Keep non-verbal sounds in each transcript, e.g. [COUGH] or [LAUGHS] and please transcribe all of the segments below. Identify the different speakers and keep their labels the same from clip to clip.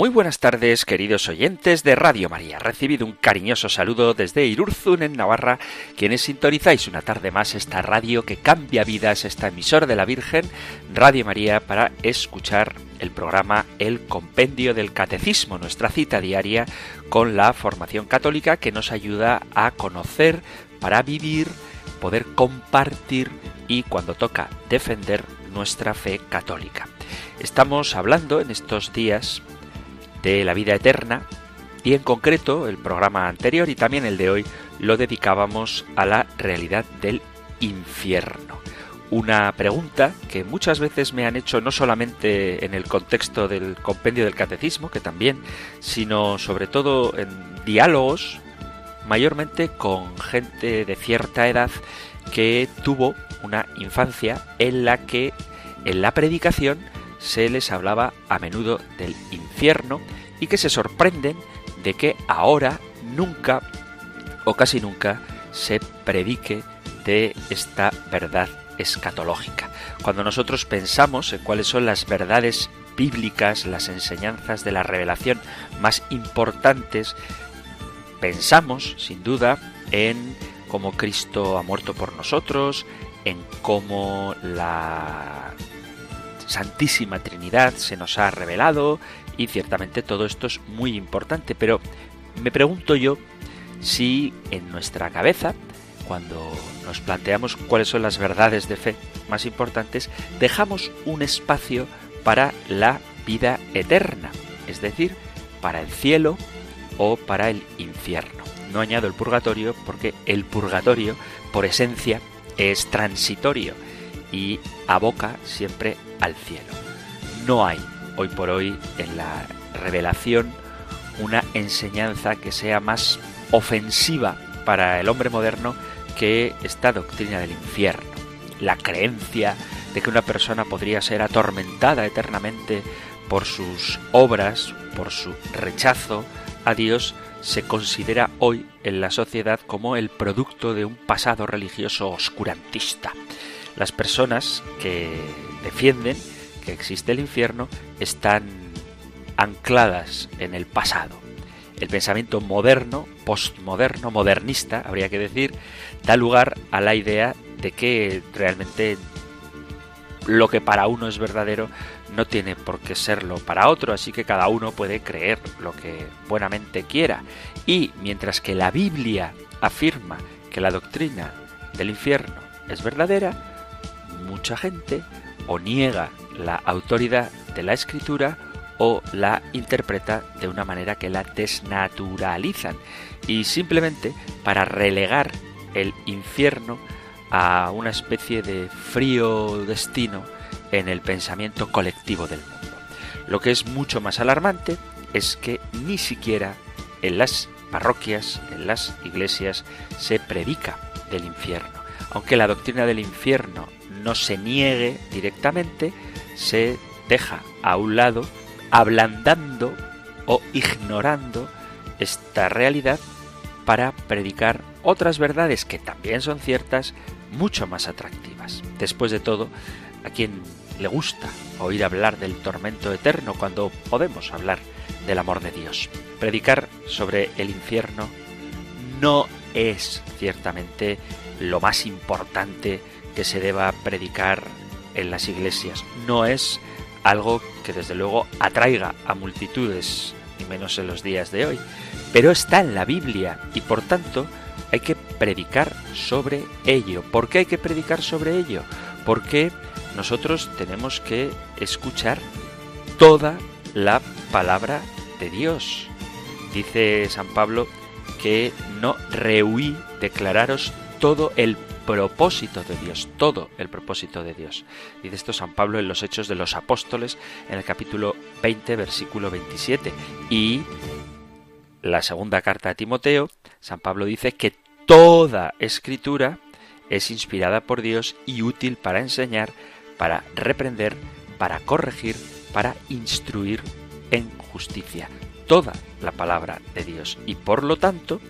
Speaker 1: Muy buenas tardes, queridos oyentes de Radio María. Recibido un cariñoso saludo desde Irurzun, en Navarra, quienes sintonizáis una tarde más esta radio que cambia vidas, esta emisora de la Virgen, Radio María, para escuchar el programa El Compendio del Catecismo, nuestra cita diaria con la formación católica que nos ayuda a conocer, para vivir, poder compartir y, cuando toca, defender nuestra fe católica. Estamos hablando en estos días de la vida eterna y en concreto el programa anterior y también el de hoy lo dedicábamos a la realidad del infierno. Una pregunta que muchas veces me han hecho no solamente en el contexto del compendio del catecismo, que también, sino sobre todo en diálogos, mayormente con gente de cierta edad que tuvo una infancia en la que en la predicación se les hablaba a menudo del infierno y que se sorprenden de que ahora nunca o casi nunca se predique de esta verdad escatológica. Cuando nosotros pensamos en cuáles son las verdades bíblicas, las enseñanzas de la revelación más importantes, pensamos, sin duda, en cómo Cristo ha muerto por nosotros, en cómo la Santísima Trinidad se nos ha revelado y ciertamente todo esto es muy importante, pero me pregunto yo si en nuestra cabeza, cuando nos planteamos cuáles son las verdades de fe más importantes, dejamos un espacio para la vida eterna, es decir, para el cielo o para el infierno. No añado el purgatorio porque el purgatorio, por esencia, es transitorio y aboca siempre al cielo. No hay hoy por hoy en la revelación una enseñanza que sea más ofensiva para el hombre moderno que esta doctrina del infierno. La creencia de que una persona podría ser atormentada eternamente por sus obras, por su rechazo a Dios, se considera hoy en la sociedad como el producto de un pasado religioso oscurantista. Las personas que defienden que existe el infierno están ancladas en el pasado. El pensamiento moderno, postmoderno, modernista, habría que decir, da lugar a la idea de que realmente lo que para uno es verdadero no tiene por qué serlo para otro, así que cada uno puede creer lo que buenamente quiera. Y mientras que la Biblia afirma que la doctrina del infierno es verdadera, mucha gente o niega la autoridad de la escritura o la interpreta de una manera que la desnaturalizan y simplemente para relegar el infierno a una especie de frío destino en el pensamiento colectivo del mundo. Lo que es mucho más alarmante es que ni siquiera en las parroquias, en las iglesias, se predica del infierno. Aunque la doctrina del infierno no se niegue directamente, se deja a un lado, ablandando o ignorando esta realidad para predicar otras verdades que también son ciertas, mucho más atractivas. Después de todo, a quien le gusta oír hablar del tormento eterno cuando podemos hablar del amor de Dios. Predicar sobre el infierno no es ciertamente lo más importante que se deba predicar en las iglesias. No es algo que desde luego atraiga a multitudes, y menos en los días de hoy, pero está en la Biblia y por tanto hay que predicar sobre ello. ¿Por qué hay que predicar sobre ello? Porque nosotros tenemos que escuchar toda la palabra de Dios. Dice San Pablo que no rehuí declararos todo el propósito de Dios, todo el propósito de Dios. Dice esto San Pablo en los Hechos de los Apóstoles, en el capítulo 20, versículo 27. Y la segunda carta a Timoteo, San Pablo dice que toda escritura es inspirada por Dios y útil para enseñar, para reprender, para corregir, para instruir en justicia. Toda la palabra de Dios. Y por lo tanto,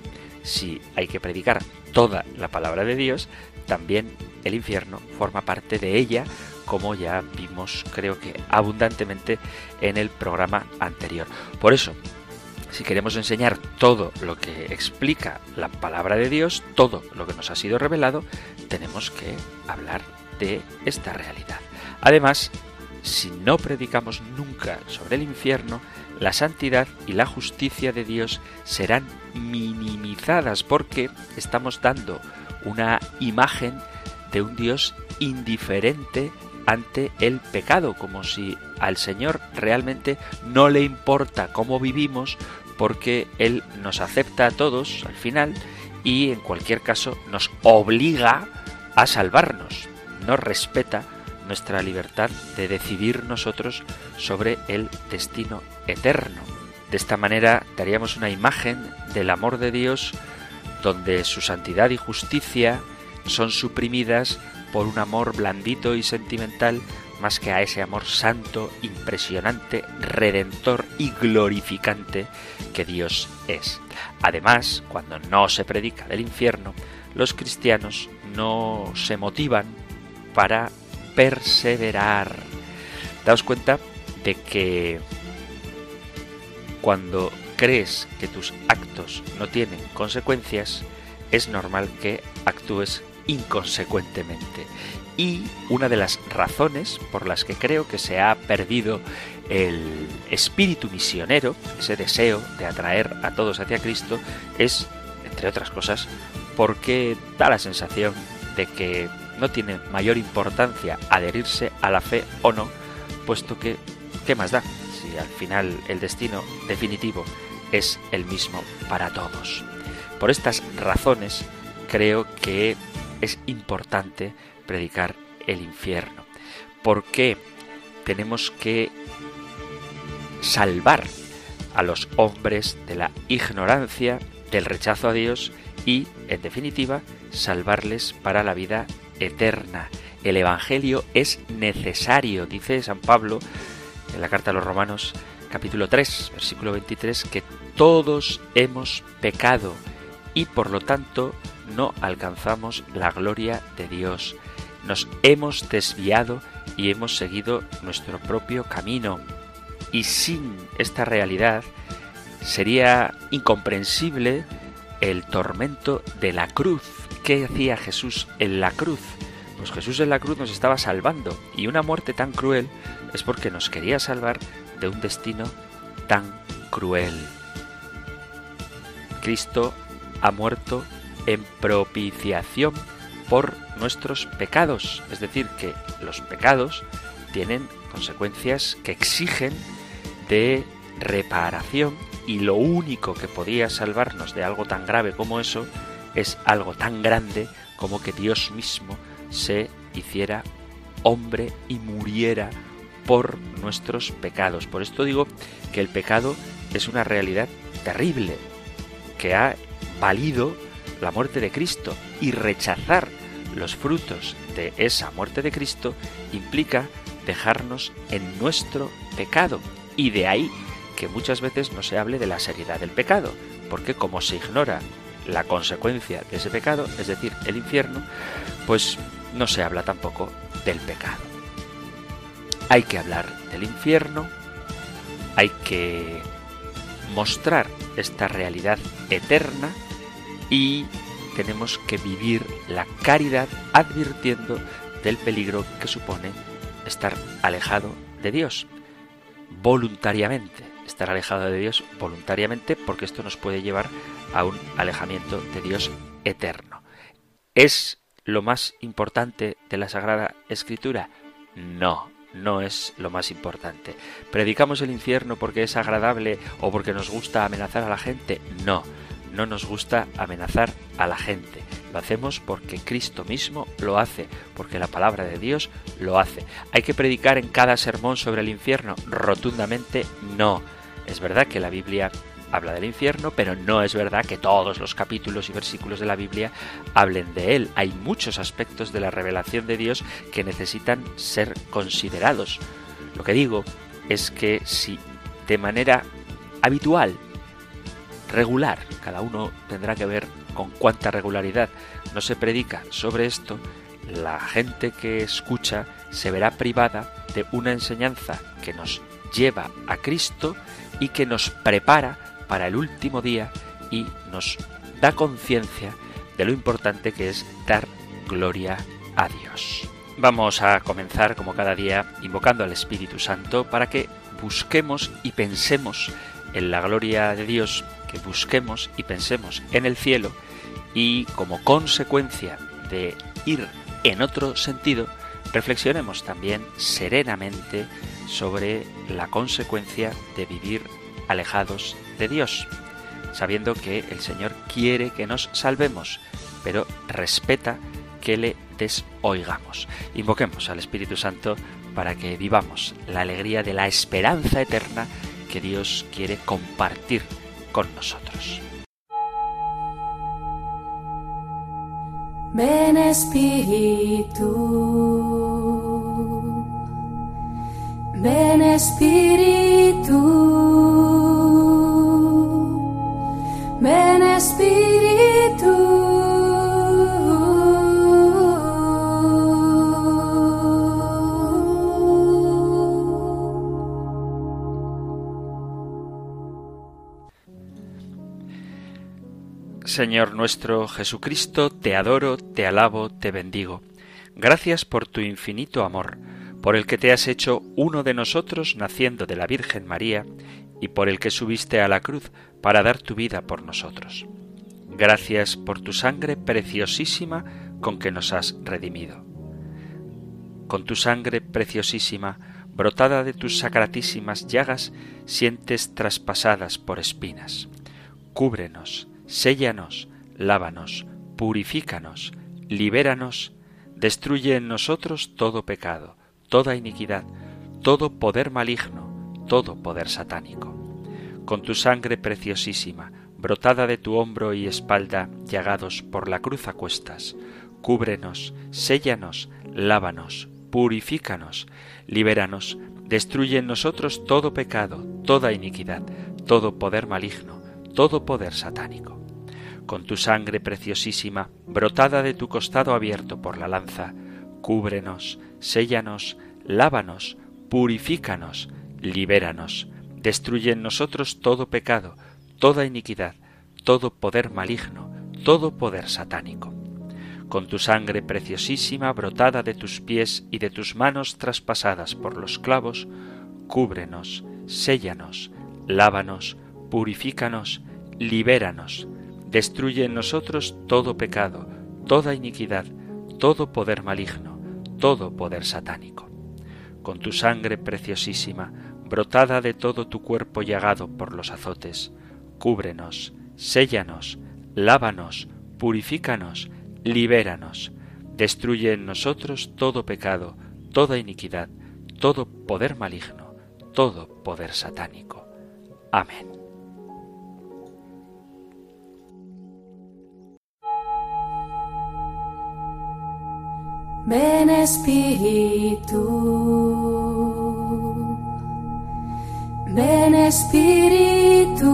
Speaker 1: si hay que predicar toda la palabra de Dios, también el infierno forma parte de ella, como ya vimos creo que abundantemente en el programa anterior. Por eso, si queremos enseñar todo lo que explica la palabra de Dios, todo lo que nos ha sido revelado, tenemos que hablar de esta realidad. Además, si no predicamos nunca sobre el infierno, la santidad y la justicia de Dios serán minimizadas porque estamos dando una imagen de un Dios indiferente ante el pecado, como si al Señor realmente no le importa cómo vivimos, porque Él nos acepta a todos al final y en cualquier caso nos obliga a salvarnos, no respeta nuestra libertad de decidir nosotros sobre el destino eterno. De esta manera daríamos una imagen del amor de Dios donde su santidad y justicia son suprimidas por un amor blandito y sentimental más que a ese amor santo, impresionante, redentor y glorificante que Dios es. Además, cuando no se predica del infierno, los cristianos no se motivan para perseverar. Daos cuenta de que cuando crees que tus actos no tienen consecuencias, es normal que actúes inconsecuentemente. Y una de las razones por las que creo que se ha perdido el espíritu misionero, ese deseo de atraer a todos hacia Cristo, es, entre otras cosas, porque da la sensación de que no tiene mayor importancia adherirse a la fe o no, puesto que, ¿qué más da? Si al final el destino definitivo es el mismo para todos. Por estas razones, creo que es importante predicar el infierno. ¿Por qué tenemos que salvar a los hombres de la ignorancia, del rechazo a Dios y, en definitiva, salvarles para la vida eterna? El Evangelio es necesario, dice San Pablo en la carta a los Romanos capítulo 3, versículo 23, que todos hemos pecado y por lo tanto no alcanzamos la gloria de Dios. Nos hemos desviado y hemos seguido nuestro propio camino. Y sin esta realidad sería incomprensible el tormento de la cruz. ¿Qué hacía Jesús en la cruz? Pues Jesús en la cruz nos estaba salvando y una muerte tan cruel es porque nos quería salvar de un destino tan cruel. Cristo ha muerto en propiciación por nuestros pecados. Es decir, que los pecados tienen consecuencias que exigen de reparación y lo único que podía salvarnos de algo tan grave como eso es algo tan grande como que Dios mismo se hiciera hombre y muriera por nuestros pecados. Por esto digo que el pecado es una realidad terrible que ha valido la muerte de Cristo y rechazar los frutos de esa muerte de Cristo implica dejarnos en nuestro pecado. Y de ahí que muchas veces no se hable de la seriedad del pecado, porque como se ignora la consecuencia de ese pecado, es decir, el infierno, pues no se habla tampoco del pecado. Hay que hablar del infierno, hay que mostrar esta realidad eterna y tenemos que vivir la caridad advirtiendo del peligro que supone estar alejado de Dios voluntariamente. Estar alejado de Dios voluntariamente porque esto nos puede llevar a un alejamiento de Dios eterno. ¿Es lo más importante de la Sagrada Escritura? No, no es lo más importante. ¿Predicamos el infierno porque es agradable o porque nos gusta amenazar a la gente? No no nos gusta amenazar a la gente. Lo hacemos porque Cristo mismo lo hace, porque la palabra de Dios lo hace. ¿Hay que predicar en cada sermón sobre el infierno? Rotundamente no. Es verdad que la Biblia habla del infierno, pero no es verdad que todos los capítulos y versículos de la Biblia hablen de él. Hay muchos aspectos de la revelación de Dios que necesitan ser considerados. Lo que digo es que si de manera habitual, regular, cada uno tendrá que ver con cuánta regularidad no se predica sobre esto, la gente que escucha se verá privada de una enseñanza que nos lleva a Cristo y que nos prepara para el último día y nos da conciencia de lo importante que es dar gloria a Dios. Vamos a comenzar, como cada día, invocando al Espíritu Santo para que busquemos y pensemos en la gloria de Dios, que busquemos y pensemos en el cielo y como consecuencia de ir en otro sentido, reflexionemos también serenamente sobre la consecuencia de vivir alejados de Dios, sabiendo que el Señor quiere que nos salvemos, pero respeta que le desoigamos. Invoquemos al Espíritu Santo para que vivamos la alegría de la esperanza eterna que Dios quiere compartir con nosotros.
Speaker 2: Ven Espíritu, ven Espíritu, ven Espíritu.
Speaker 1: Señor nuestro Jesucristo, te adoro, te alabo, te bendigo. Gracias por tu infinito amor, por el que te has hecho uno de nosotros naciendo de la Virgen María y por el que subiste a la cruz para dar tu vida por nosotros. Gracias por tu sangre preciosísima con que nos has redimido. Con tu sangre preciosísima, brotada de tus sacratísimas llagas, sientes traspasadas por espinas. Cúbrenos, séllanos, lávanos, purifícanos, libéranos, destruye en nosotros todo pecado, toda iniquidad, todo poder maligno, todo poder satánico. Con tu sangre preciosísima, brotada de tu hombro y espalda, llagados por la cruz a cuestas, cúbrenos, séllanos, lávanos, purifícanos, libéranos, destruye en nosotros todo pecado, toda iniquidad, todo poder maligno, todo poder satánico. Con tu sangre preciosísima, brotada de tu costado abierto por la lanza, cúbrenos, séllanos, lávanos, purifícanos, libéranos, destruye en nosotros todo pecado, toda iniquidad, todo poder maligno, todo poder satánico. Con tu sangre preciosísima, brotada de tus pies y de tus manos traspasadas por los clavos, cúbrenos, séllanos, lávanos, purifícanos, libéranos, destruye en nosotros todo pecado, toda iniquidad, todo poder maligno, todo poder satánico. Con tu sangre preciosísima, brotada de todo tu cuerpo llagado por los azotes, cúbrenos, séllanos, lávanos, purifícanos, libéranos, destruye en nosotros todo pecado, toda iniquidad, todo poder maligno, todo poder satánico. Amén.
Speaker 2: Ven Espíritu, ven Espíritu,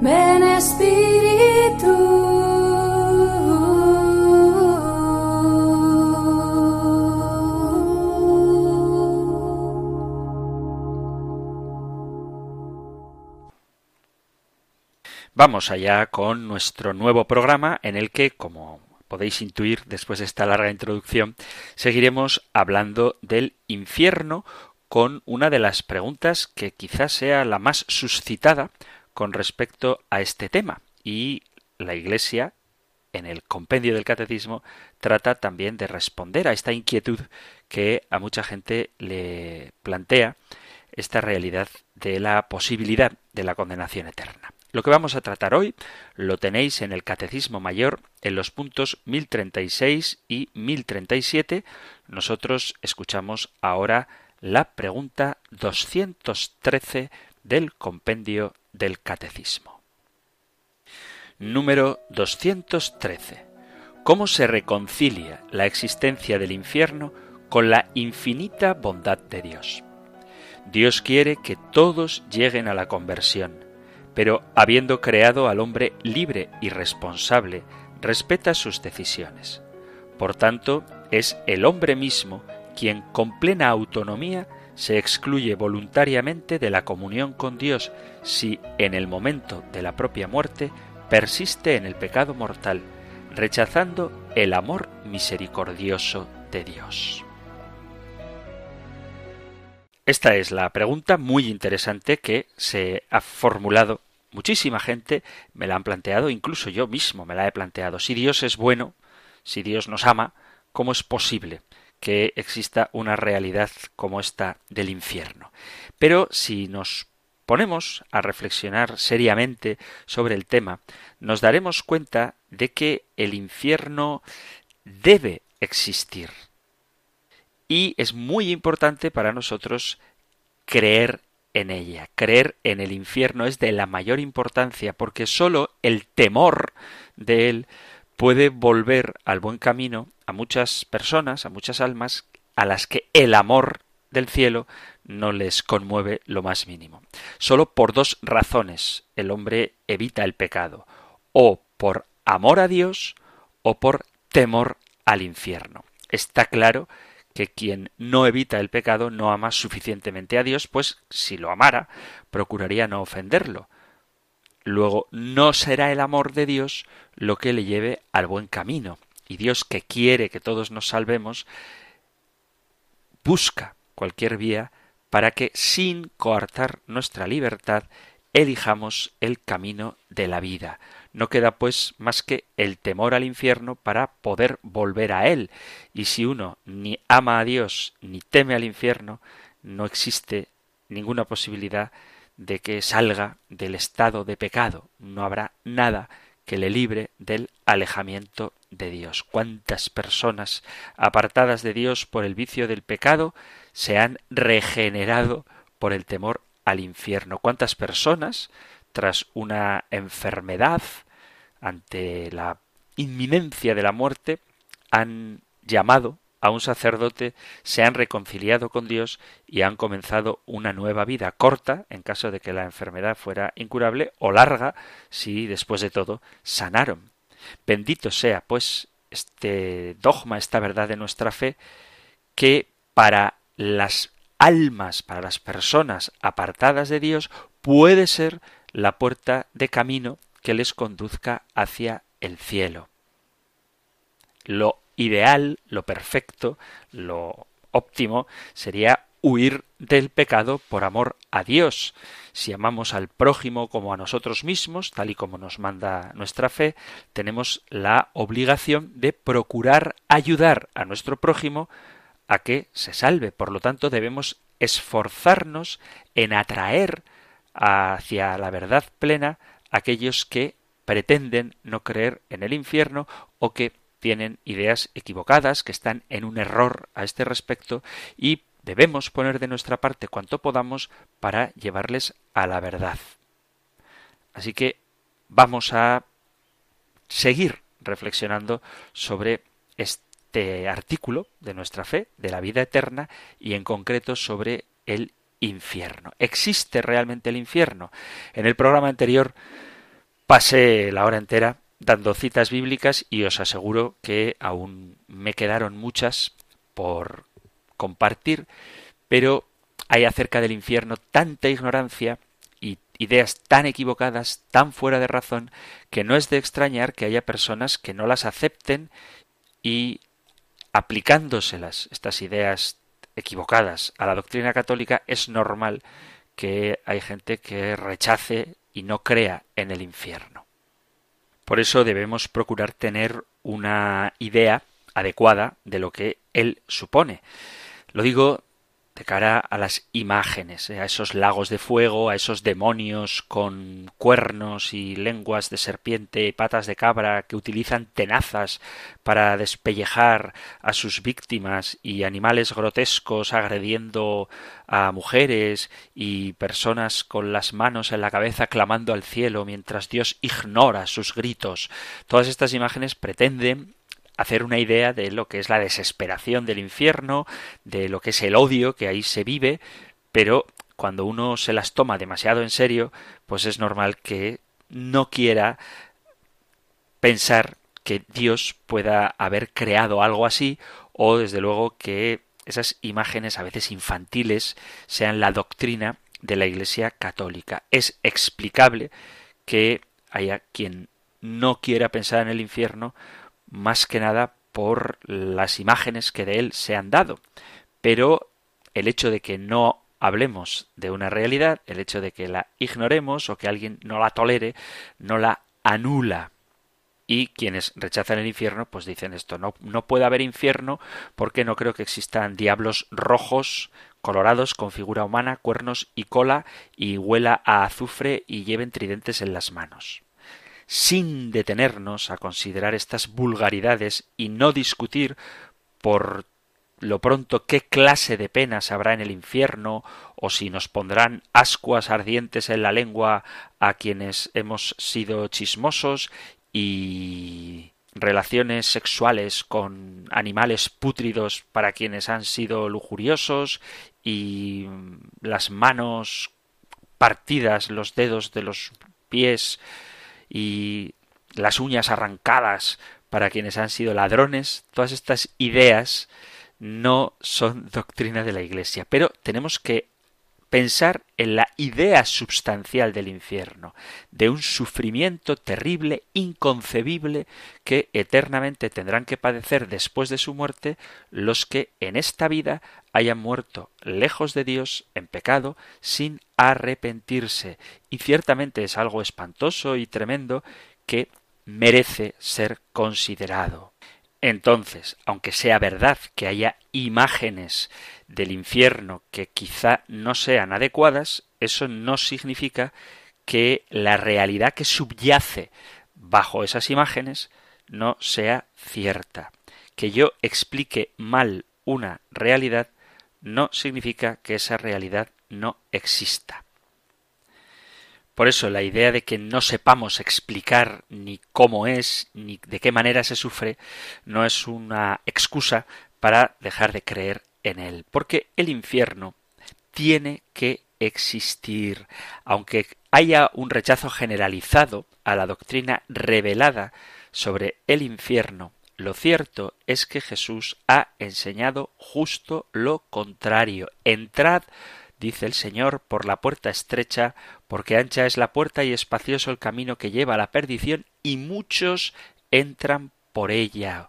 Speaker 2: ven Espíritu.
Speaker 1: Vamos allá con nuestro nuevo programa en el que, como podéis intuir después de esta larga introducción, seguiremos hablando del infierno con una de las preguntas que quizás sea la más suscitada con respecto a este tema. Y la Iglesia, en el compendio del Catecismo, trata también de responder a esta inquietud que a mucha gente le plantea esta realidad de la posibilidad de la condenación eterna. Lo que vamos a tratar hoy lo tenéis en el Catecismo Mayor en los puntos 1036 y 1037. Nosotros escuchamos ahora la pregunta 213 del compendio del Catecismo. Número 213. ¿Cómo se reconcilia la existencia del infierno con la infinita bondad de Dios? Dios quiere que todos lleguen a la conversión, pero habiendo creado al hombre libre y responsable, respeta sus decisiones. Por tanto, es el hombre mismo quien con plena autonomía se excluye voluntariamente de la comunión con Dios si en el momento de la propia muerte persiste en el pecado mortal, rechazando el amor misericordioso de Dios. Esta es la pregunta muy interesante que se ha formulado muchísima gente, me la han planteado, incluso yo mismo me la he planteado. Si Dios es bueno, si Dios nos ama, ¿cómo es posible que exista una realidad como esta del infierno. Pero si nos ponemos a reflexionar seriamente sobre el tema, nos daremos cuenta de que el infierno debe existir. Y es muy importante para nosotros creer en ella. Creer en el infierno es de la mayor importancia porque sólo el temor de él puede volver al buen camino a muchas personas, a muchas almas, a las que el amor del cielo no les conmueve lo más mínimo. Solo por dos razones el hombre evita el pecado, o por amor a Dios o por temor al infierno. Está claro que quien no evita el pecado no ama suficientemente a Dios, pues si lo amara, procuraría no ofenderlo. Luego, no será el amor de Dios lo que le lleve al buen camino. Y Dios que quiere que todos nos salvemos, busca cualquier vía para que, sin coartar nuestra libertad, elijamos el camino de la vida. No queda pues más que el temor al infierno para poder volver a él. Y si uno ni ama a Dios ni teme al infierno, no existe ninguna posibilidad de que salga del estado de pecado. No habrá nada que le libre del alejamiento de Dios. ¿Cuántas personas apartadas de Dios por el vicio del pecado se han regenerado por el temor al infierno? ¿Cuántas personas, tras una enfermedad, ante la inminencia de la muerte, han llamado a un sacerdote, se han reconciliado con Dios y han comenzado una nueva vida corta en caso de que la enfermedad fuera incurable o larga si después de todo sanaron. Bendito sea, pues, este dogma, esta verdad de nuestra fe, que para las almas, para las personas apartadas de Dios, puede ser la puerta de camino que les conduzca hacia el cielo. Lo ideal, lo perfecto, lo óptimo sería huir del pecado por amor a Dios. Si amamos al prójimo como a nosotros mismos, tal y como nos manda nuestra fe, tenemos la obligación de procurar ayudar a nuestro prójimo a que se salve. Por lo tanto, debemos esforzarnos en atraer hacia la verdad plena aquellos que pretenden no creer en el infierno o que tienen ideas equivocadas, que están en un error a este respecto y debemos poner de nuestra parte cuanto podamos para llevarles a la verdad. Así que vamos a seguir reflexionando sobre este artículo de nuestra fe, de la vida eterna, y en concreto sobre el infierno. ¿Existe realmente el infierno? En el programa anterior pasé la hora entera dando citas bíblicas y os aseguro que aún me quedaron muchas por compartir, pero hay acerca del infierno tanta ignorancia y ideas tan equivocadas, tan fuera de razón, que no es de extrañar que haya personas que no las acepten y aplicándoselas estas ideas equivocadas a la doctrina católica es normal que hay gente que rechace y no crea en el infierno. Por eso debemos procurar tener una idea adecuada de lo que él supone. Lo digo de cara a las imágenes, eh, a esos lagos de fuego, a esos demonios con cuernos y lenguas de serpiente patas de cabra que utilizan tenazas para despellejar a sus víctimas y animales grotescos agrediendo a mujeres y personas con las manos en la cabeza clamando al cielo mientras Dios ignora sus gritos. Todas estas imágenes pretenden hacer una idea de lo que es la desesperación del infierno, de lo que es el odio que ahí se vive, pero cuando uno se las toma demasiado en serio, pues es normal que no quiera pensar que Dios pueda haber creado algo así o desde luego que esas imágenes a veces infantiles sean la doctrina de la Iglesia católica. Es explicable que haya quien no quiera pensar en el infierno más que nada por las imágenes que de él se han dado. Pero el hecho de que no hablemos de una realidad, el hecho de que la ignoremos o que alguien no la tolere, no la anula. Y quienes rechazan el infierno, pues dicen esto, no, no puede haber infierno porque no creo que existan diablos rojos, colorados, con figura humana, cuernos y cola, y huela a azufre y lleven tridentes en las manos sin detenernos a considerar estas vulgaridades y no discutir por lo pronto qué clase de penas habrá en el infierno o si nos pondrán ascuas ardientes en la lengua a quienes hemos sido chismosos y relaciones sexuales con animales pútridos para quienes han sido lujuriosos y las manos partidas, los dedos de los pies y las uñas arrancadas para quienes han sido ladrones, todas estas ideas no son doctrina de la Iglesia. Pero tenemos que pensar en la idea substancial del infierno, de un sufrimiento terrible, inconcebible, que eternamente tendrán que padecer después de su muerte los que en esta vida hayan muerto lejos de Dios, en pecado, sin arrepentirse. Y ciertamente es algo espantoso y tremendo que merece ser considerado. Entonces, aunque sea verdad que haya imágenes del infierno que quizá no sean adecuadas, eso no significa que la realidad que subyace bajo esas imágenes no sea cierta. Que yo explique mal una realidad no significa que esa realidad no exista. Por eso la idea de que no sepamos explicar ni cómo es, ni de qué manera se sufre, no es una excusa para dejar de creer en él. Porque el infierno tiene que existir. Aunque haya un rechazo generalizado a la doctrina revelada sobre el infierno, lo cierto es que Jesús ha enseñado justo lo contrario. Entrad, dice el Señor, por la puerta estrecha, porque ancha es la puerta y espacioso el camino que lleva a la perdición, y muchos entran por ella.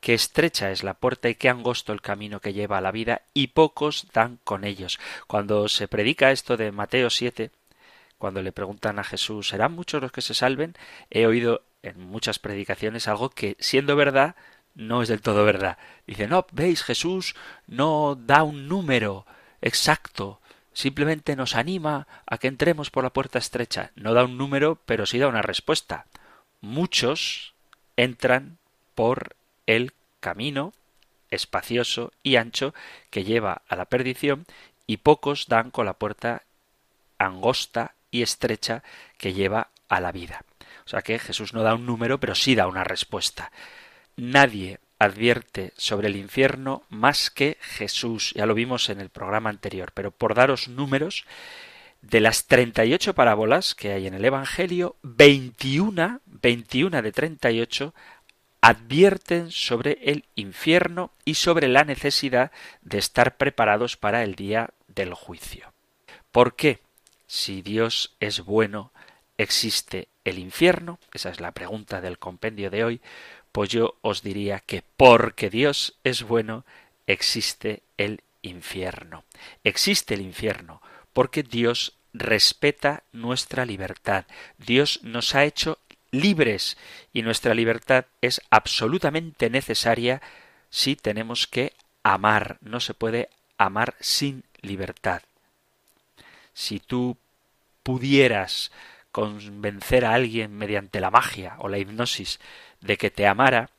Speaker 1: Qué estrecha es la puerta y qué angosto el camino que lleva a la vida, y pocos dan con ellos. Cuando se predica esto de Mateo siete, cuando le preguntan a Jesús, ¿serán muchos los que se salven? He oído en muchas predicaciones algo que, siendo verdad, no es del todo verdad. Dice, no, veis, Jesús no da un número exacto, simplemente nos anima a que entremos por la puerta estrecha. No da un número, pero sí da una respuesta. Muchos entran por el camino espacioso y ancho que lleva a la perdición y pocos dan con la puerta angosta y estrecha que lleva a la vida. O sea que Jesús no da un número, pero sí da una respuesta. Nadie advierte sobre el infierno más que Jesús. Ya lo vimos en el programa anterior, pero por daros números, de las 38 parábolas que hay en el Evangelio, 21, 21 de 38 advierten sobre el infierno y sobre la necesidad de estar preparados para el día del juicio. ¿Por qué? Si Dios es bueno, existe el infierno? Esa es la pregunta del compendio de hoy. Pues yo os diría que porque Dios es bueno, existe el infierno. Existe el infierno porque Dios respeta nuestra libertad. Dios nos ha hecho libres y nuestra libertad es absolutamente necesaria si tenemos que amar. No se puede amar sin libertad. Si tú pudieras convencer a alguien mediante la magia o la hipnosis de que te amara,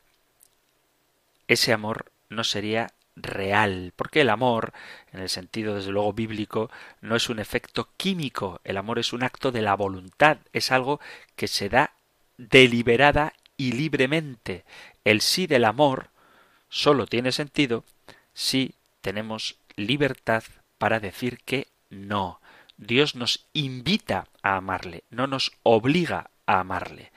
Speaker 1: ese amor no sería real, porque el amor, en el sentido desde luego bíblico, no es un efecto químico, el amor es un acto de la voluntad, es algo que se da deliberada y libremente. El sí del amor solo tiene sentido si tenemos libertad para decir que no. Dios nos invita a amarle, no nos obliga a amarle.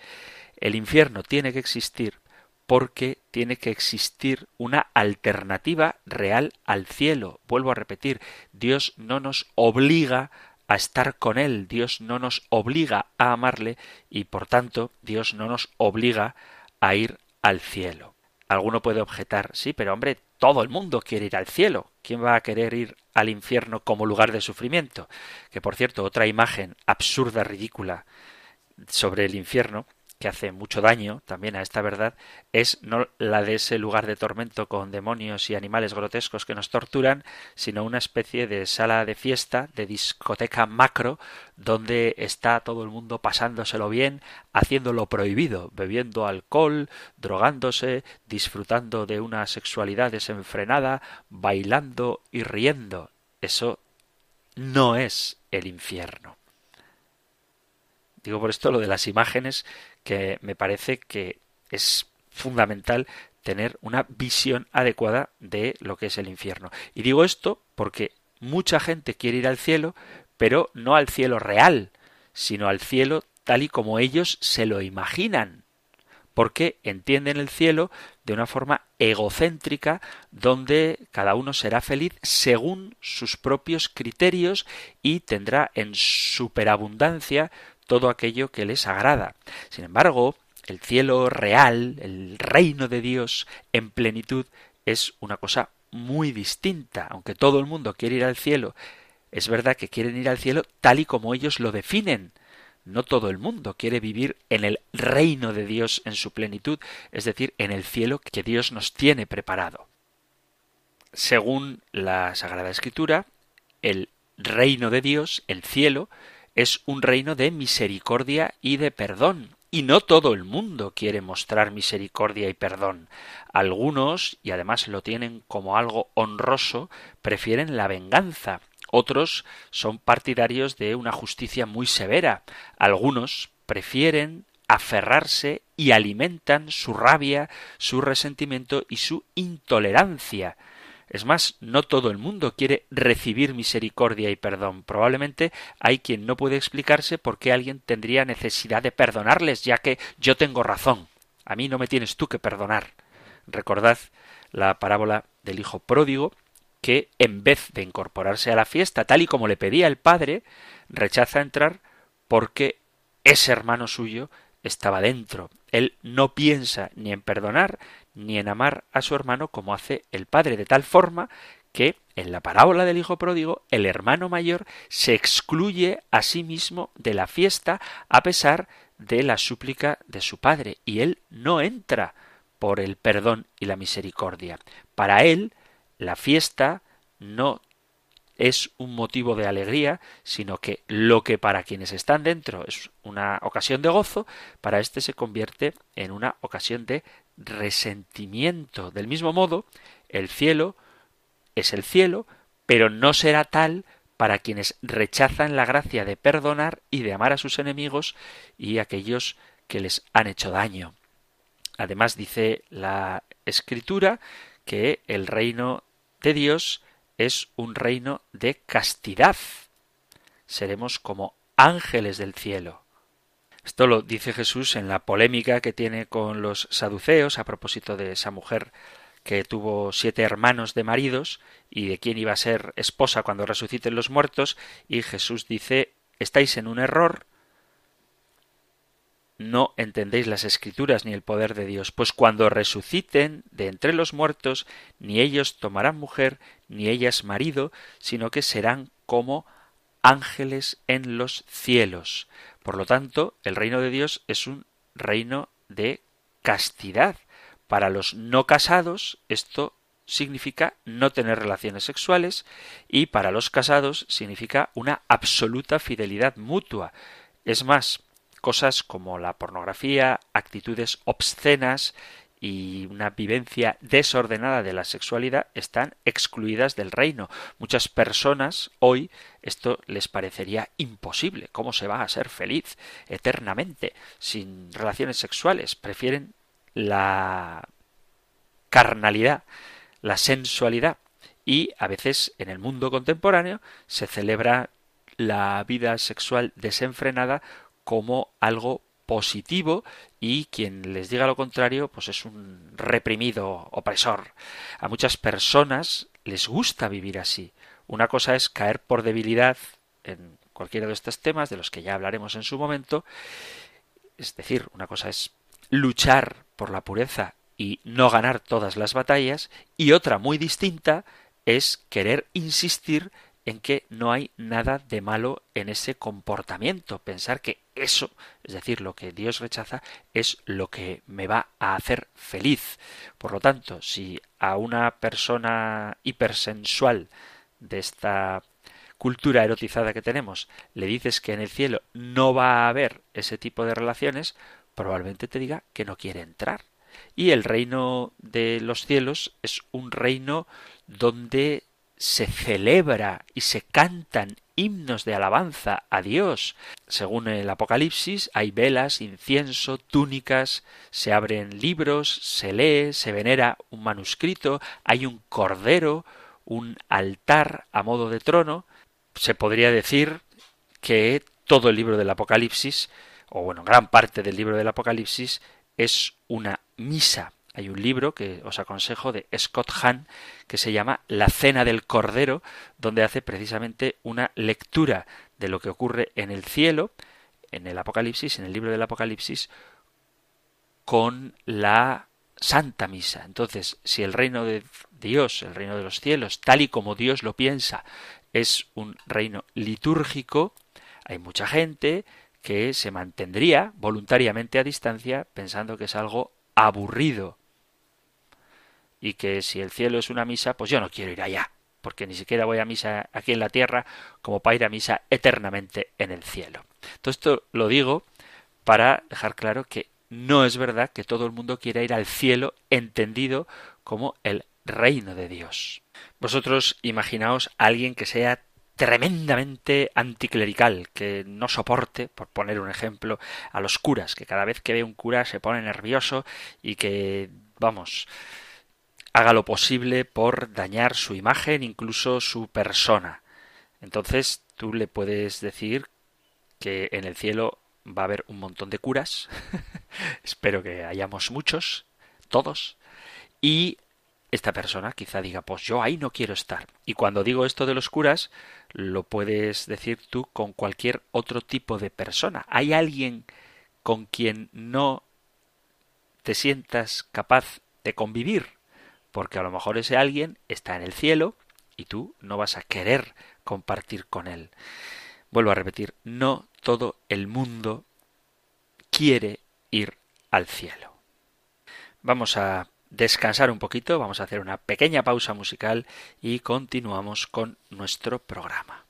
Speaker 1: El infierno tiene que existir porque tiene que existir una alternativa real al cielo. Vuelvo a repetir, Dios no nos obliga a estar con Él, Dios no nos obliga a amarle y por tanto Dios no nos obliga a ir al cielo. Alguno puede objetar, sí, pero hombre, todo el mundo quiere ir al cielo. ¿Quién va a querer ir al infierno como lugar de sufrimiento? Que por cierto, otra imagen absurda, ridícula sobre el infierno que hace mucho daño también a esta verdad es no la de ese lugar de tormento con demonios y animales grotescos que nos torturan, sino una especie de sala de fiesta, de discoteca macro, donde está todo el mundo pasándoselo bien, haciendo lo prohibido, bebiendo alcohol, drogándose, disfrutando de una sexualidad desenfrenada, bailando y riendo. Eso no es el infierno. Digo por esto lo de las imágenes que me parece que es fundamental tener una visión adecuada de lo que es el infierno. Y digo esto porque mucha gente quiere ir al cielo, pero no al cielo real, sino al cielo tal y como ellos se lo imaginan, porque entienden el cielo de una forma egocéntrica donde cada uno será feliz según sus propios criterios y tendrá en superabundancia todo aquello que les agrada. Sin embargo, el cielo real, el reino de Dios en plenitud, es una cosa muy distinta. Aunque todo el mundo quiere ir al cielo, es verdad que quieren ir al cielo tal y como ellos lo definen. No todo el mundo quiere vivir en el reino de Dios en su plenitud, es decir, en el cielo que Dios nos tiene preparado. Según la Sagrada Escritura, el reino de Dios, el cielo, es un reino de misericordia y de perdón. Y no todo el mundo quiere mostrar misericordia y perdón. Algunos, y además lo tienen como algo honroso, prefieren la venganza. Otros son partidarios de una justicia muy severa. Algunos prefieren aferrarse y alimentan su rabia, su resentimiento y su intolerancia. Es más, no todo el mundo quiere recibir misericordia y perdón. Probablemente hay quien no puede explicarse por qué alguien tendría necesidad de perdonarles, ya que yo tengo razón. A mí no me tienes tú que perdonar. Recordad la parábola del hijo pródigo, que en vez de incorporarse a la fiesta tal y como le pedía el padre, rechaza entrar porque ese hermano suyo estaba dentro. Él no piensa ni en perdonar ni en amar a su hermano como hace el padre, de tal forma que en la parábola del hijo pródigo el hermano mayor se excluye a sí mismo de la fiesta a pesar de la súplica de su padre y él no entra por el perdón y la misericordia. Para él la fiesta no es un motivo de alegría, sino que lo que para quienes están dentro es una ocasión de gozo, para éste se convierte en una ocasión de resentimiento. Del mismo modo, el cielo es el cielo, pero no será tal para quienes rechazan la gracia de perdonar y de amar a sus enemigos y aquellos que les han hecho daño. Además dice la escritura que el reino de Dios es un reino de castidad. Seremos como ángeles del cielo. Esto lo dice Jesús en la polémica que tiene con los saduceos a propósito de esa mujer que tuvo siete hermanos de maridos y de quién iba a ser esposa cuando resuciten los muertos, y Jesús dice estáis en un error, no entendéis las escrituras ni el poder de Dios, pues cuando resuciten de entre los muertos, ni ellos tomarán mujer, ni ellas marido, sino que serán como ángeles en los cielos. Por lo tanto, el reino de Dios es un reino de castidad. Para los no casados esto significa no tener relaciones sexuales y para los casados significa una absoluta fidelidad mutua. Es más, cosas como la pornografía, actitudes obscenas y una vivencia desordenada de la sexualidad están excluidas del reino. Muchas personas hoy esto les parecería imposible. ¿Cómo se va a ser feliz eternamente sin relaciones sexuales? Prefieren la carnalidad, la sensualidad. Y a veces en el mundo contemporáneo se celebra la vida sexual desenfrenada como algo positivo y quien les diga lo contrario pues es un reprimido opresor. A muchas personas les gusta vivir así. Una cosa es caer por debilidad en cualquiera de estos temas de los que ya hablaremos en su momento. Es decir, una cosa es luchar por la pureza y no ganar todas las batallas y otra muy distinta es querer insistir en que no hay nada de malo en ese comportamiento, pensar que eso, es decir, lo que Dios rechaza, es lo que me va a hacer feliz. Por lo tanto, si a una persona hipersensual de esta cultura erotizada que tenemos le dices que en el cielo no va a haber ese tipo de relaciones, probablemente te diga que no quiere entrar. Y el reino de los cielos es un reino donde se celebra y se cantan himnos de alabanza a Dios. Según el Apocalipsis, hay velas, incienso, túnicas, se abren libros, se lee, se venera un manuscrito, hay un cordero, un altar a modo de trono. Se podría decir que todo el libro del Apocalipsis, o bueno, gran parte del libro del Apocalipsis, es una misa hay un libro que os aconsejo de Scott Hahn que se llama La Cena del Cordero, donde hace precisamente una lectura de lo que ocurre en el cielo, en el Apocalipsis, en el libro del Apocalipsis, con la Santa Misa. Entonces, si el reino de Dios, el reino de los cielos, tal y como Dios lo piensa, es un reino litúrgico, hay mucha gente que se mantendría voluntariamente a distancia pensando que es algo aburrido y que si el cielo es una misa, pues yo no quiero ir allá, porque ni siquiera voy a misa aquí en la tierra como para ir a misa eternamente en el cielo. Todo esto lo digo para dejar claro que no es verdad que todo el mundo quiera ir al cielo entendido como el reino de Dios. Vosotros imaginaos a alguien que sea tremendamente anticlerical, que no soporte, por poner un ejemplo, a los curas, que cada vez que ve un cura se pone nervioso y que, vamos, haga lo posible por dañar su imagen, incluso su persona. Entonces tú le puedes decir que en el cielo va a haber un montón de curas, [LAUGHS] espero que hayamos muchos, todos, y esta persona quizá diga, pues yo ahí no quiero estar. Y cuando digo esto de los curas, lo puedes decir tú con cualquier otro tipo de persona. ¿Hay alguien con quien no te sientas capaz de convivir? Porque a lo mejor ese alguien está en el cielo y tú no vas a querer compartir con él. Vuelvo a repetir, no todo el mundo quiere ir al cielo. Vamos a descansar un poquito, vamos a hacer una pequeña pausa musical y continuamos con nuestro programa.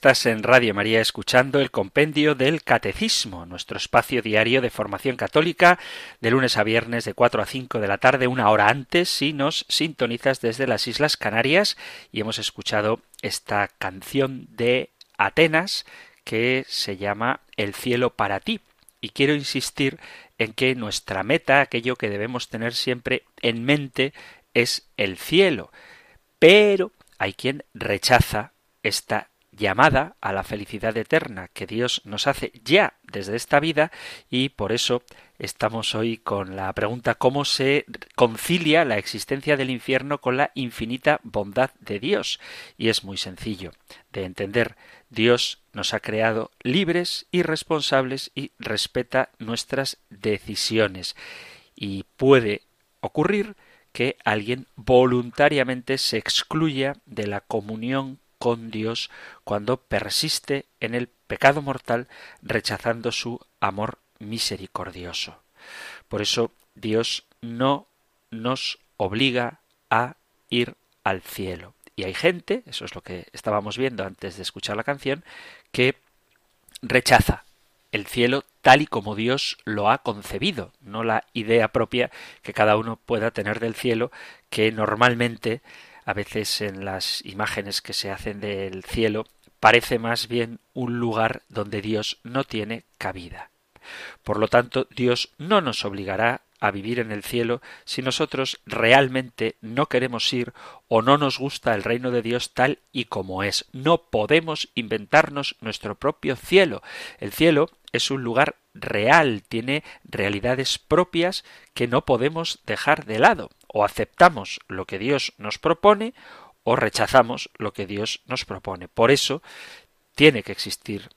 Speaker 1: Estás en Radio María escuchando el compendio del Catecismo, nuestro espacio diario de formación católica, de lunes a viernes de 4 a 5 de la tarde, una hora antes, si nos sintonizas desde las Islas Canarias, y hemos escuchado esta canción de Atenas que se llama El cielo para ti. Y quiero insistir en que nuestra meta, aquello que debemos tener siempre en mente, es el cielo. Pero hay quien rechaza esta llamada a la felicidad eterna que Dios nos hace ya desde esta vida y por eso estamos hoy con la pregunta cómo se concilia la existencia del infierno con la infinita bondad de Dios. Y es muy sencillo de entender. Dios nos ha creado libres y responsables y respeta nuestras decisiones. Y puede ocurrir que alguien voluntariamente se excluya de la comunión con Dios cuando persiste en el pecado mortal rechazando su amor misericordioso. Por eso Dios no nos obliga a ir al cielo. Y hay gente, eso es lo que estábamos viendo antes de escuchar la canción, que rechaza el cielo tal y como Dios lo ha concebido, no la idea propia que cada uno pueda tener del cielo, que normalmente a veces en las imágenes que se hacen del cielo parece más bien un lugar donde Dios no tiene cabida. Por lo tanto, Dios no nos obligará a vivir en el cielo si nosotros realmente no queremos ir o no nos gusta el reino de Dios tal y como es. No podemos inventarnos nuestro propio cielo. El cielo es un lugar real, tiene realidades propias que no podemos dejar de lado. O aceptamos lo que Dios nos propone o rechazamos lo que Dios nos propone. Por eso tiene que existir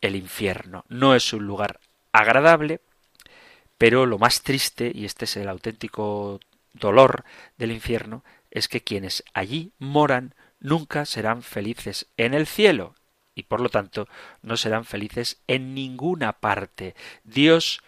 Speaker 1: el infierno. No es un lugar agradable, pero lo más triste, y este es el auténtico dolor del infierno, es que quienes allí moran nunca serán felices en el cielo y por lo tanto no serán felices en ninguna parte. Dios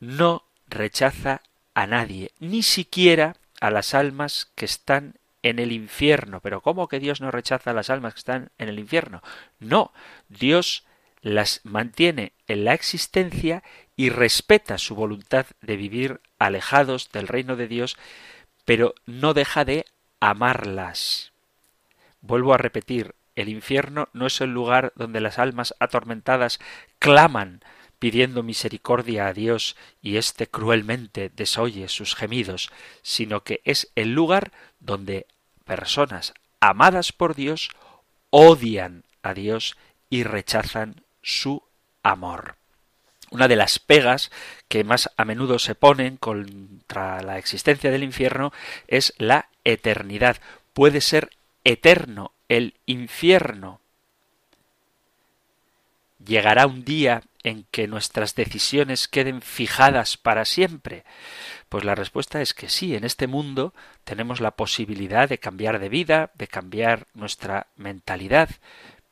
Speaker 1: no rechaza a nadie, ni siquiera a las almas que están en el infierno. Pero ¿cómo que Dios no rechaza a las almas que están en el infierno? No, Dios las mantiene en la existencia y respeta su voluntad de vivir alejados del reino de Dios, pero no deja de amarlas. Vuelvo a repetir, el infierno no es el lugar donde las almas atormentadas claman pidiendo misericordia a Dios y éste cruelmente desoye sus gemidos, sino que es el lugar donde personas amadas por Dios odian a Dios y rechazan su amor. Una de las pegas que más a menudo se ponen contra la existencia del infierno es la eternidad. Puede ser eterno el infierno. ¿Llegará un día en que nuestras decisiones queden fijadas para siempre? Pues la respuesta es que sí, en este mundo tenemos la posibilidad de cambiar de vida, de cambiar nuestra mentalidad,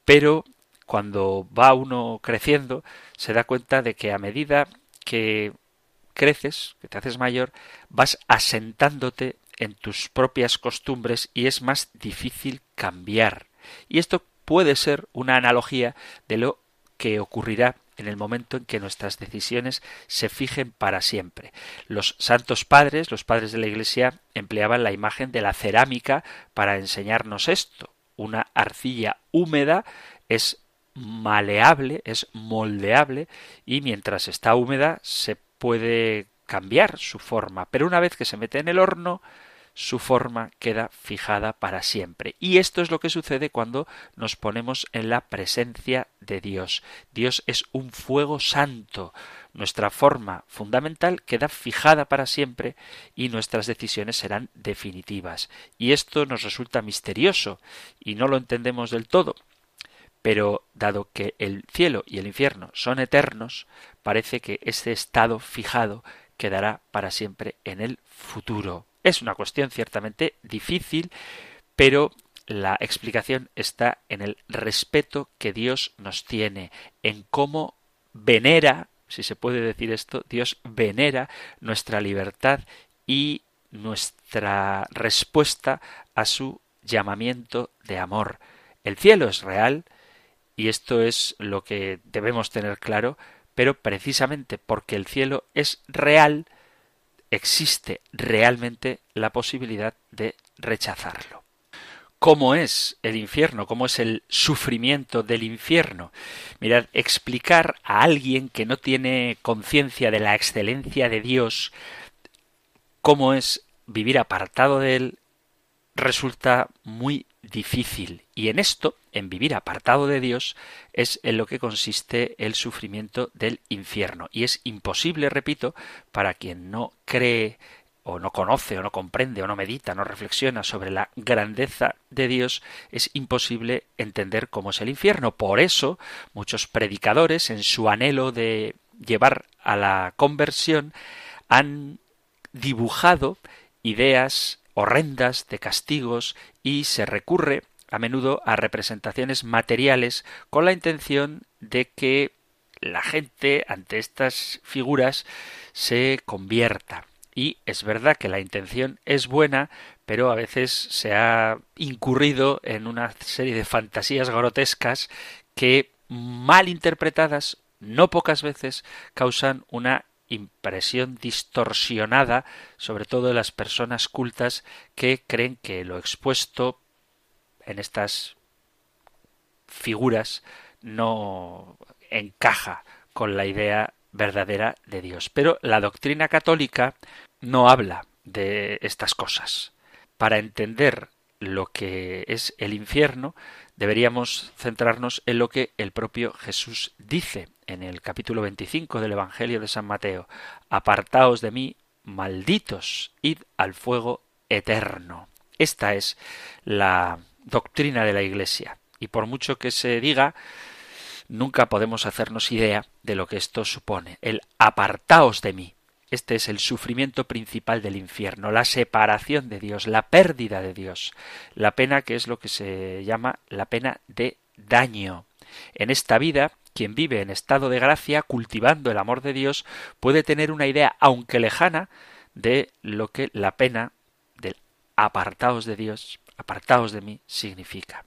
Speaker 1: pero cuando va uno creciendo, se da cuenta de que a medida que creces, que te haces mayor, vas asentándote en tus propias costumbres y es más difícil cambiar. Y esto puede ser una analogía de lo que ocurrirá en el momento en que nuestras decisiones se fijen para siempre. Los santos padres, los padres de la Iglesia, empleaban la imagen de la cerámica para enseñarnos esto. Una arcilla húmeda es maleable, es moldeable y mientras está húmeda se puede cambiar su forma, pero una vez que se mete en el horno, su forma queda fijada para siempre. Y esto es lo que sucede cuando nos ponemos en la presencia de Dios. Dios es un fuego santo. Nuestra forma fundamental queda fijada para siempre y nuestras decisiones serán definitivas. Y esto nos resulta misterioso y no lo entendemos del todo. Pero dado que el cielo y el infierno son eternos, parece que este estado fijado quedará para siempre en el futuro. Es una cuestión ciertamente difícil, pero la explicación está en el respeto que Dios nos tiene, en cómo venera, si se puede decir esto, Dios venera nuestra libertad y nuestra respuesta a su llamamiento de amor. El cielo es real y esto es lo que debemos tener claro, pero precisamente porque el cielo es real, existe realmente la posibilidad de rechazarlo. ¿Cómo es el infierno? ¿Cómo es el sufrimiento del infierno? Mirad, explicar a alguien que no tiene conciencia de la excelencia de Dios cómo es vivir apartado de él resulta muy difícil. Y en esto, en vivir apartado de Dios, es en lo que consiste el sufrimiento del infierno. Y es imposible, repito, para quien no cree o no conoce o no comprende o no medita, no reflexiona sobre la grandeza de Dios, es imposible entender cómo es el infierno. Por eso, muchos predicadores, en su anhelo de llevar a la conversión, han dibujado ideas horrendas de castigos y se recurre a menudo a representaciones materiales con la intención de que la gente ante estas figuras se convierta. Y es verdad que la intención es buena, pero a veces se ha incurrido en una serie de fantasías grotescas que, mal interpretadas, no pocas veces causan una impresión distorsionada, sobre todo de las personas cultas que creen que lo expuesto en estas figuras no encaja con la idea verdadera de Dios. Pero la doctrina católica no habla de estas cosas. Para entender lo que es el infierno, deberíamos centrarnos en lo que el propio Jesús dice en el capítulo 25 del Evangelio de San Mateo. Apartaos de mí, malditos, id al fuego eterno. Esta es la doctrina de la Iglesia. Y por mucho que se diga, nunca podemos hacernos idea de lo que esto supone. El apartaos de mí. Este es el sufrimiento principal del infierno, la separación de Dios, la pérdida de Dios, la pena que es lo que se llama la pena de daño. En esta vida, quien vive en estado de gracia, cultivando el amor de Dios, puede tener una idea, aunque lejana, de lo que la pena del apartaos de Dios, apartaos de mí, significa.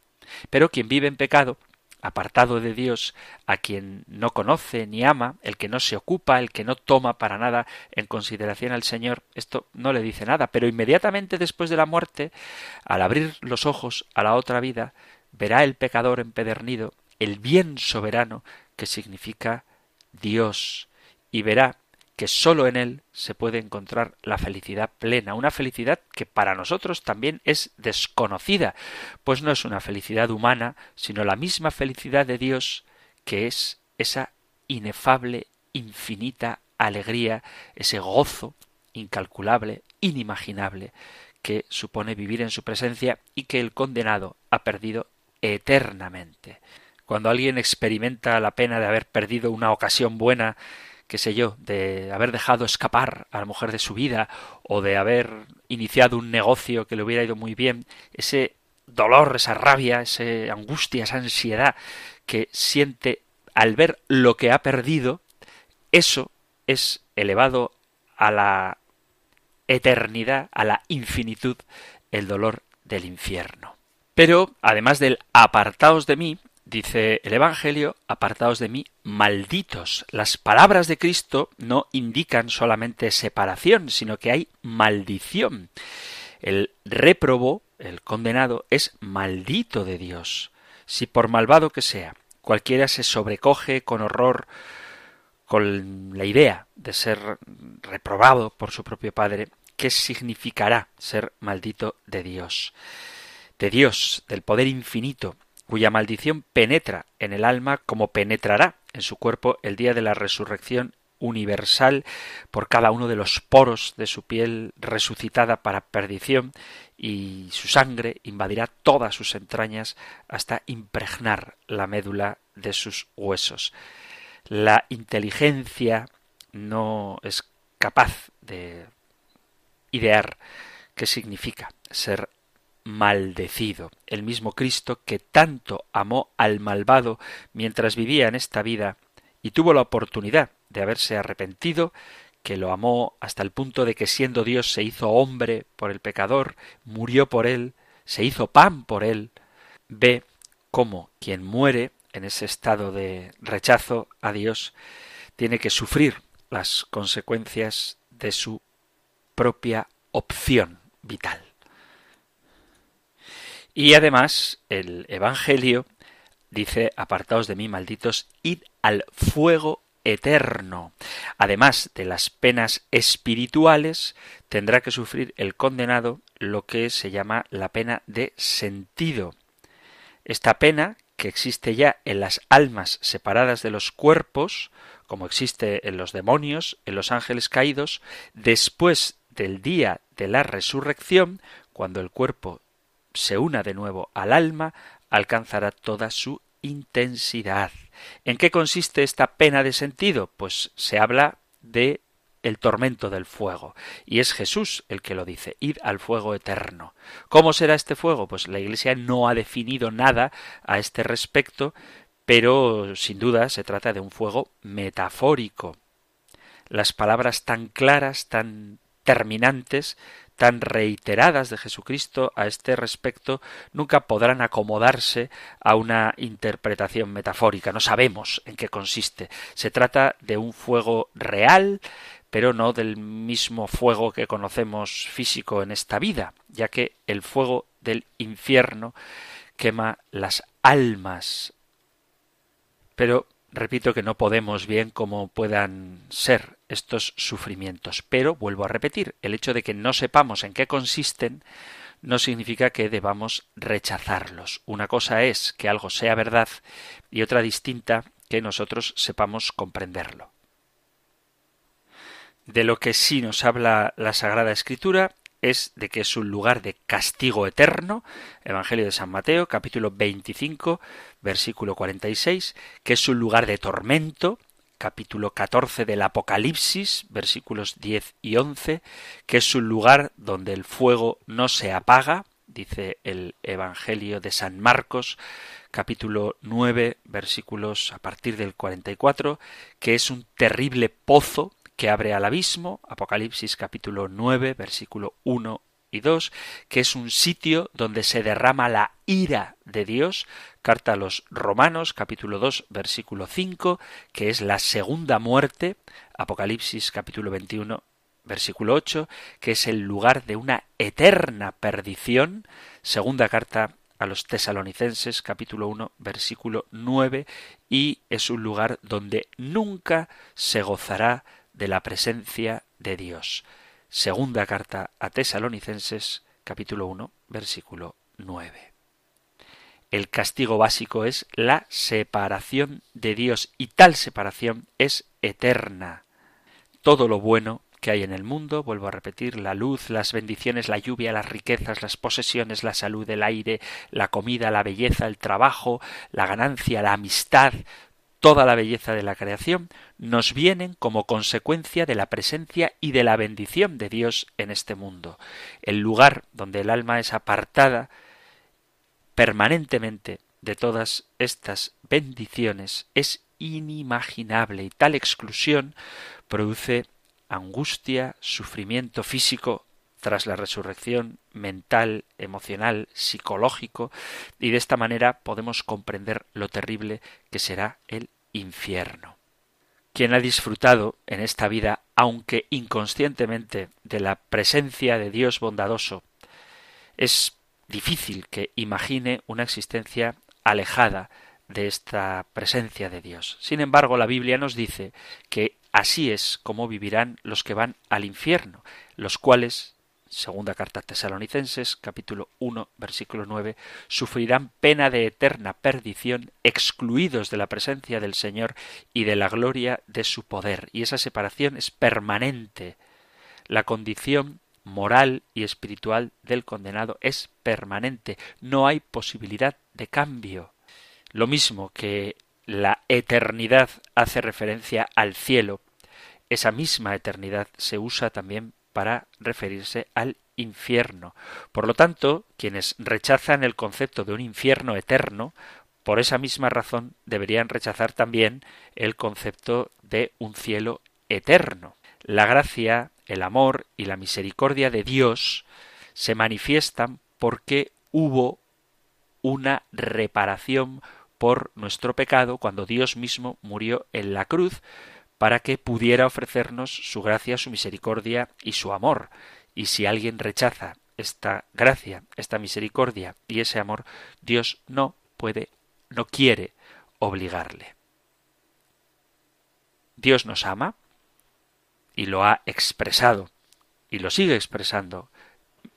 Speaker 1: Pero quien vive en pecado apartado de Dios, a quien no conoce ni ama, el que no se ocupa, el que no toma para nada en consideración al Señor, esto no le dice nada, pero inmediatamente después de la muerte, al abrir los ojos a la otra vida, verá el pecador empedernido el bien soberano que significa Dios, y verá que sólo en Él se puede encontrar la felicidad plena, una felicidad que para nosotros también es desconocida, pues no es una felicidad humana, sino la misma felicidad de Dios, que es esa inefable, infinita alegría, ese gozo incalculable, inimaginable, que supone vivir en su presencia y que el condenado ha perdido eternamente. Cuando alguien experimenta la pena de haber perdido una ocasión buena qué sé yo, de haber dejado escapar a la mujer de su vida o de haber iniciado un negocio que le hubiera ido muy bien, ese dolor, esa rabia, esa angustia, esa ansiedad que siente al ver lo que ha perdido, eso es elevado a la eternidad, a la infinitud, el dolor del infierno. Pero, además del apartaos de mí, Dice el Evangelio, apartaos de mí, malditos. Las palabras de Cristo no indican solamente separación, sino que hay maldición. El réprobo, el condenado, es maldito de Dios. Si por malvado que sea, cualquiera se sobrecoge con horror con la idea de ser reprobado por su propio Padre, ¿qué significará ser maldito de Dios? De Dios, del poder infinito, cuya maldición penetra en el alma como penetrará en su cuerpo el día de la resurrección universal por cada uno de los poros de su piel resucitada para perdición y su sangre invadirá todas sus entrañas hasta impregnar la médula de sus huesos. La inteligencia no es capaz de idear ¿Qué significa ser maldecido? El mismo Cristo que tanto amó al malvado mientras vivía en esta vida y tuvo la oportunidad de haberse arrepentido, que lo amó hasta el punto de que siendo Dios se hizo hombre por el pecador, murió por él, se hizo pan por él, ve cómo quien muere en ese estado de rechazo a Dios tiene que sufrir las consecuencias de su propia opción vital. Y además el Evangelio dice, apartaos de mí, malditos, id al fuego eterno. Además de las penas espirituales, tendrá que sufrir el condenado lo que se llama la pena de sentido. Esta pena, que existe ya en las almas separadas de los cuerpos, como existe en los demonios, en los ángeles caídos, después del día de la resurrección, cuando el cuerpo se una de nuevo al alma, alcanzará toda su intensidad. ¿En qué consiste esta pena de sentido? Pues se habla de el tormento del fuego. Y es Jesús el que lo dice, id al fuego eterno. ¿Cómo será este fuego? Pues la Iglesia no ha definido nada a este respecto, pero sin duda se trata de un fuego metafórico. Las palabras tan claras, tan terminantes, tan reiteradas de Jesucristo a este respecto nunca podrán acomodarse a una interpretación metafórica. No sabemos en qué consiste. Se trata de un fuego real, pero no del mismo fuego que conocemos físico en esta vida, ya que el fuego del infierno quema las almas. Pero repito que no podemos bien cómo puedan ser estos sufrimientos. Pero vuelvo a repetir, el hecho de que no sepamos en qué consisten no significa que debamos rechazarlos. Una cosa es que algo sea verdad y otra distinta que nosotros sepamos comprenderlo. De lo que sí nos habla la Sagrada Escritura es de que es un lugar de castigo eterno, Evangelio de San Mateo, capítulo 25, versículo 46, que es un lugar de tormento, capítulo 14 del Apocalipsis, versículos 10 y 11, que es un lugar donde el fuego no se apaga, dice el Evangelio de San Marcos, capítulo 9, versículos a partir del 44, que es un terrible pozo que abre al abismo, Apocalipsis capítulo 9, versículo 1 y 2, que es un sitio donde se derrama la ira de Dios, carta a los Romanos capítulo 2, versículo 5, que es la segunda muerte, Apocalipsis capítulo 21, versículo 8, que es el lugar de una eterna perdición, segunda carta a los tesalonicenses capítulo 1 versículo 9 y es un lugar donde nunca se gozará de la presencia de Dios. Segunda carta a Tesalonicenses, capítulo 1, versículo 9. El castigo básico es la separación de Dios y tal separación es eterna. Todo lo bueno que hay en el mundo, vuelvo a repetir, la luz, las bendiciones, la lluvia, las riquezas, las posesiones, la salud, el aire, la comida, la belleza, el trabajo, la ganancia, la amistad, toda la belleza de la creación nos vienen como consecuencia de la presencia y de la bendición de Dios en este mundo. El lugar donde el alma es apartada permanentemente de todas estas bendiciones es inimaginable y tal exclusión produce angustia, sufrimiento físico tras la resurrección mental, emocional, psicológico, y de esta manera podemos comprender lo terrible que será el infierno. Quien ha disfrutado en esta vida, aunque inconscientemente, de la presencia de Dios bondadoso, es difícil que imagine una existencia alejada de esta presencia de Dios. Sin embargo, la Biblia nos dice que así es como vivirán los que van al infierno, los cuales segunda carta a Tesalonicenses, capítulo 1, versículo 9, sufrirán pena de eterna perdición, excluidos de la presencia del Señor y de la gloria de su poder. Y esa separación es permanente. La condición moral y espiritual del condenado es permanente. No hay posibilidad de cambio. Lo mismo que la eternidad hace referencia al cielo, esa misma eternidad se usa también para referirse al infierno. Por lo tanto, quienes rechazan el concepto de un infierno eterno, por esa misma razón deberían rechazar también el concepto de un cielo eterno. La gracia, el amor y la misericordia de Dios se manifiestan porque hubo una reparación por nuestro pecado cuando Dios mismo murió en la cruz para que pudiera ofrecernos su gracia, su misericordia y su amor. Y si alguien rechaza esta gracia, esta misericordia y ese amor, Dios no puede, no quiere obligarle. Dios nos ama y lo ha expresado y lo sigue expresando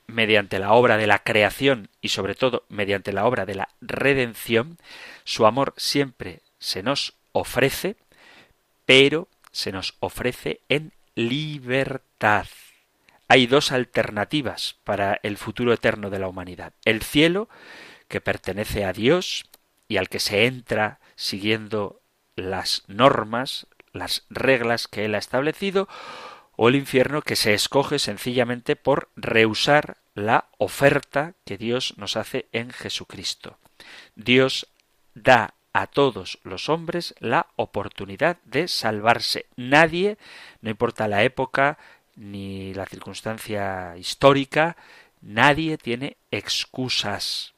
Speaker 1: mediante la obra de la creación y sobre todo mediante la obra de la redención, su amor siempre se nos ofrece, pero se nos ofrece en libertad. Hay dos alternativas para el futuro eterno de la humanidad. El cielo, que pertenece a Dios y al que se entra siguiendo las normas, las reglas que Él ha establecido, o el infierno que se escoge sencillamente por rehusar la oferta que Dios nos hace en Jesucristo. Dios da a todos los hombres la oportunidad de salvarse. Nadie, no importa la época ni la circunstancia histórica, nadie tiene excusas.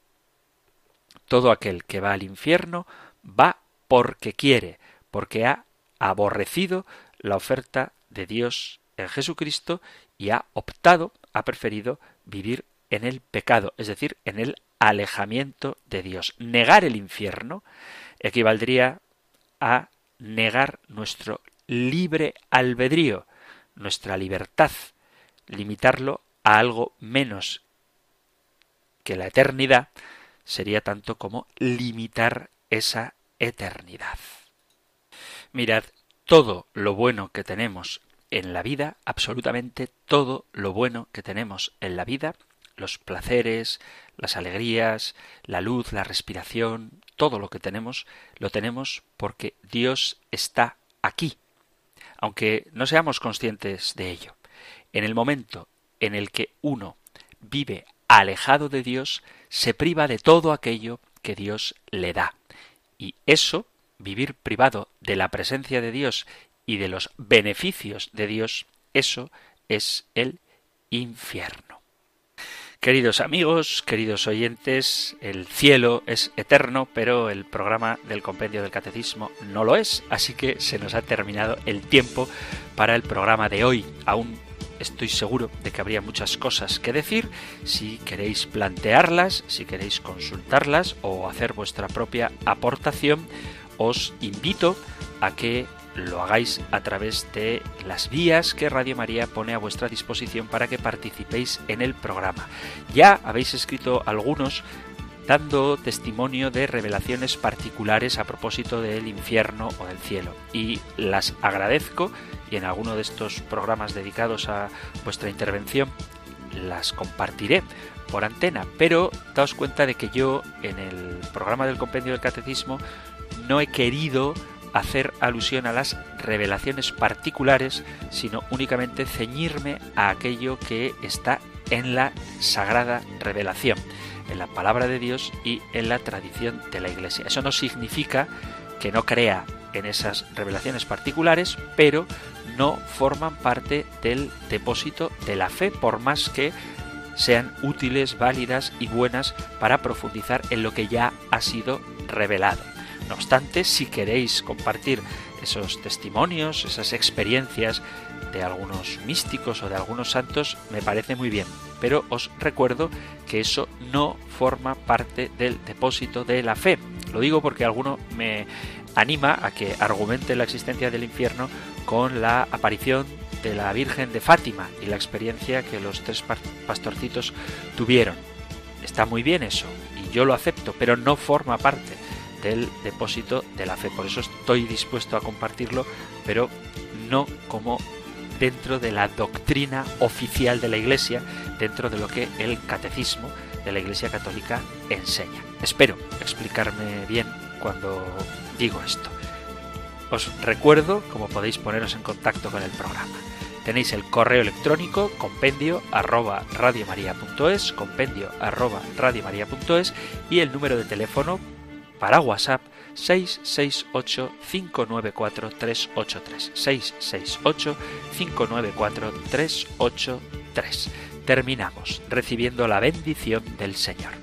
Speaker 1: Todo aquel que va al infierno va porque quiere, porque ha aborrecido la oferta de Dios en Jesucristo y ha optado, ha preferido vivir en el pecado, es decir, en el alejamiento de Dios. Negar el infierno equivaldría a negar nuestro libre albedrío, nuestra libertad, limitarlo a algo menos que la eternidad sería tanto como limitar esa eternidad. Mirad, todo lo bueno que tenemos en la vida, absolutamente todo lo bueno que tenemos en la vida, los placeres, las alegrías, la luz, la respiración, todo lo que tenemos, lo tenemos porque Dios está aquí, aunque no seamos conscientes de ello. En el momento en el que uno vive alejado de Dios, se priva de todo aquello que Dios le da. Y eso, vivir privado de la presencia de Dios y de los beneficios de Dios, eso es el infierno. Queridos amigos, queridos oyentes, el cielo es eterno, pero el programa del compendio del catecismo no lo es, así que se nos ha terminado el tiempo para el programa de hoy. Aún estoy seguro de que habría muchas cosas que decir. Si queréis plantearlas, si queréis consultarlas o hacer vuestra propia aportación, os invito a que lo hagáis a través de las vías que Radio María pone a vuestra disposición para que participéis en el programa. Ya habéis escrito algunos dando testimonio de revelaciones particulares a propósito del infierno o del cielo. Y las agradezco y en alguno de estos programas dedicados a vuestra intervención las compartiré por antena. Pero daos cuenta de que yo en el programa del compendio del catecismo no he querido hacer alusión a las revelaciones particulares, sino únicamente ceñirme a aquello que está en la sagrada revelación, en la palabra de Dios y en la tradición de la Iglesia. Eso no significa que no crea en esas revelaciones particulares, pero no forman parte del depósito de la fe, por más que sean útiles, válidas y buenas para profundizar en lo que ya ha sido revelado. No obstante, si queréis compartir esos testimonios, esas experiencias de algunos místicos o de algunos santos, me parece muy bien. Pero os recuerdo que eso no forma parte del depósito de la fe. Lo digo porque alguno me anima a que argumente la existencia del infierno con la aparición de la Virgen de Fátima y la experiencia que los tres pastorcitos tuvieron. Está muy bien eso, y yo lo acepto, pero no forma parte del depósito de la fe. Por eso estoy dispuesto a compartirlo, pero no como dentro de la doctrina oficial de la Iglesia, dentro de lo que el catecismo de la Iglesia Católica enseña. Espero explicarme bien cuando digo esto. Os recuerdo cómo podéis poneros en contacto con el programa. Tenéis el correo electrónico compendio arroba radiomaria.es, compendio arroba radiomaria.es y el número de teléfono para WhatsApp 668 594 383 668 594 383 terminamos recibiendo la bendición del Señor.